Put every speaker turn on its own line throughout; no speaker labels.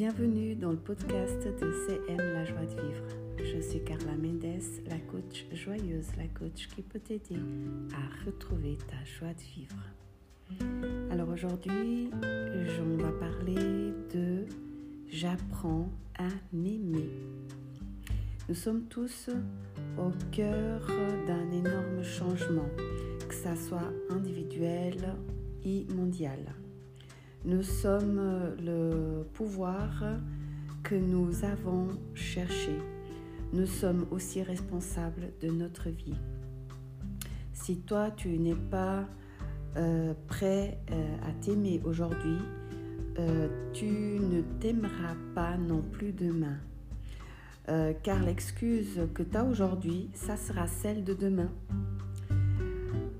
dans le podcast de CM La joie de vivre. Je suis Carla Mendes, la coach joyeuse, la coach qui peut t'aider à retrouver ta joie de vivre. Alors aujourd'hui, on va parler de J'apprends à m'aimer. Nous sommes tous au cœur d'un énorme changement, que ça soit individuel et mondial. Nous sommes le pouvoir que nous avons cherché. Nous sommes aussi responsables de notre vie. Si toi, tu n'es pas euh, prêt euh, à t'aimer aujourd'hui, euh, tu ne t'aimeras pas non plus demain. car l'excuse que tu as aujourd'hui, ça sera celle de demain.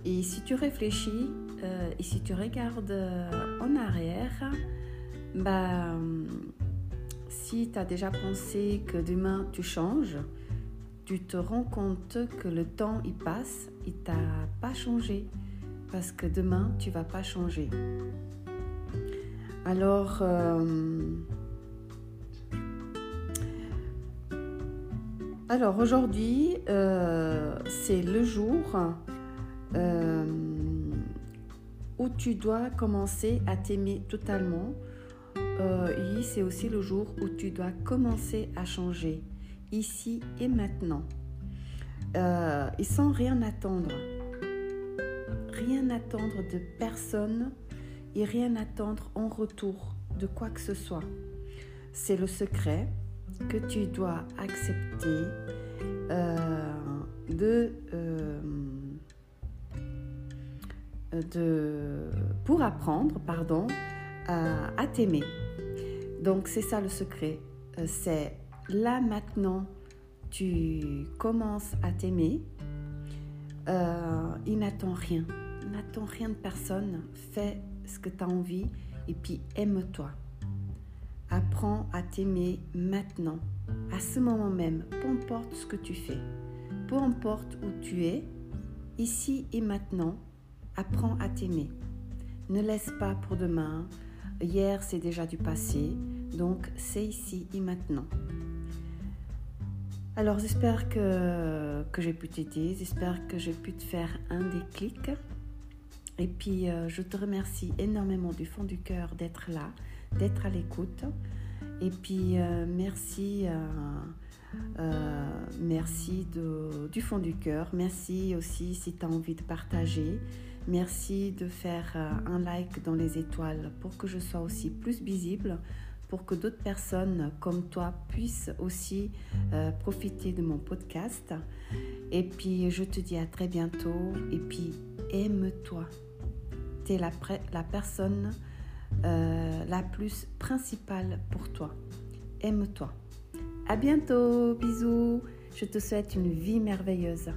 Et si tu réfléchis, euh, et si tu regardes euh, en arrière, bah, si tu as déjà pensé que demain tu changes, tu te rends compte que le temps il passe, il t'a pas changé parce que demain tu vas pas changer. Alors euh, alors aujourd'hui c'est le jour où tu dois commencer à t'aimer totalement. Euh, c'est aussi le jour où tu dois commencer à changer, ici et maintenant. Euh, et sans rien attendre. Rien attendre de personne et rien attendre en retour de quoi que ce soit. C'est le secret que tu dois accepter euh, de pour apprendre pardon, à, t'aimer. Donc c'est ça le secret. Euh, c'est là maintenant, tu commences à t'aimer. Euh, il n'attend rien. N'attend rien de personne. Fais ce que tu as envie et puis aime-toi. Apprends à t'aimer maintenant, à ce moment même, peu importe ce que tu fais, peu importe où tu es, ici et maintenant, Apprends à t'aimer. Ne laisse pas pour demain. Hier, c'est déjà du passé. Donc, c'est ici et maintenant. Alors, j'espère que, j'ai pu t'aider. J'espère que j'ai pu te faire un déclic. Et puis, euh, je te remercie énormément du fond du cœur d'être là, d'être à l'écoute. Et puis, euh, merci. Euh, merci du fond du cœur. Merci aussi si tu as envie de partager. Merci de faire euh, un like dans les étoiles pour que je sois aussi plus visible, pour que d'autres personnes comme toi puissent aussi euh, profiter de mon podcast. Et puis, je te dis à très bientôt. Et puis, aime-toi. Tu es la, personne la plus principale pour toi. Aime-toi. À bientôt. Bisous. Je te souhaite une vie merveilleuse.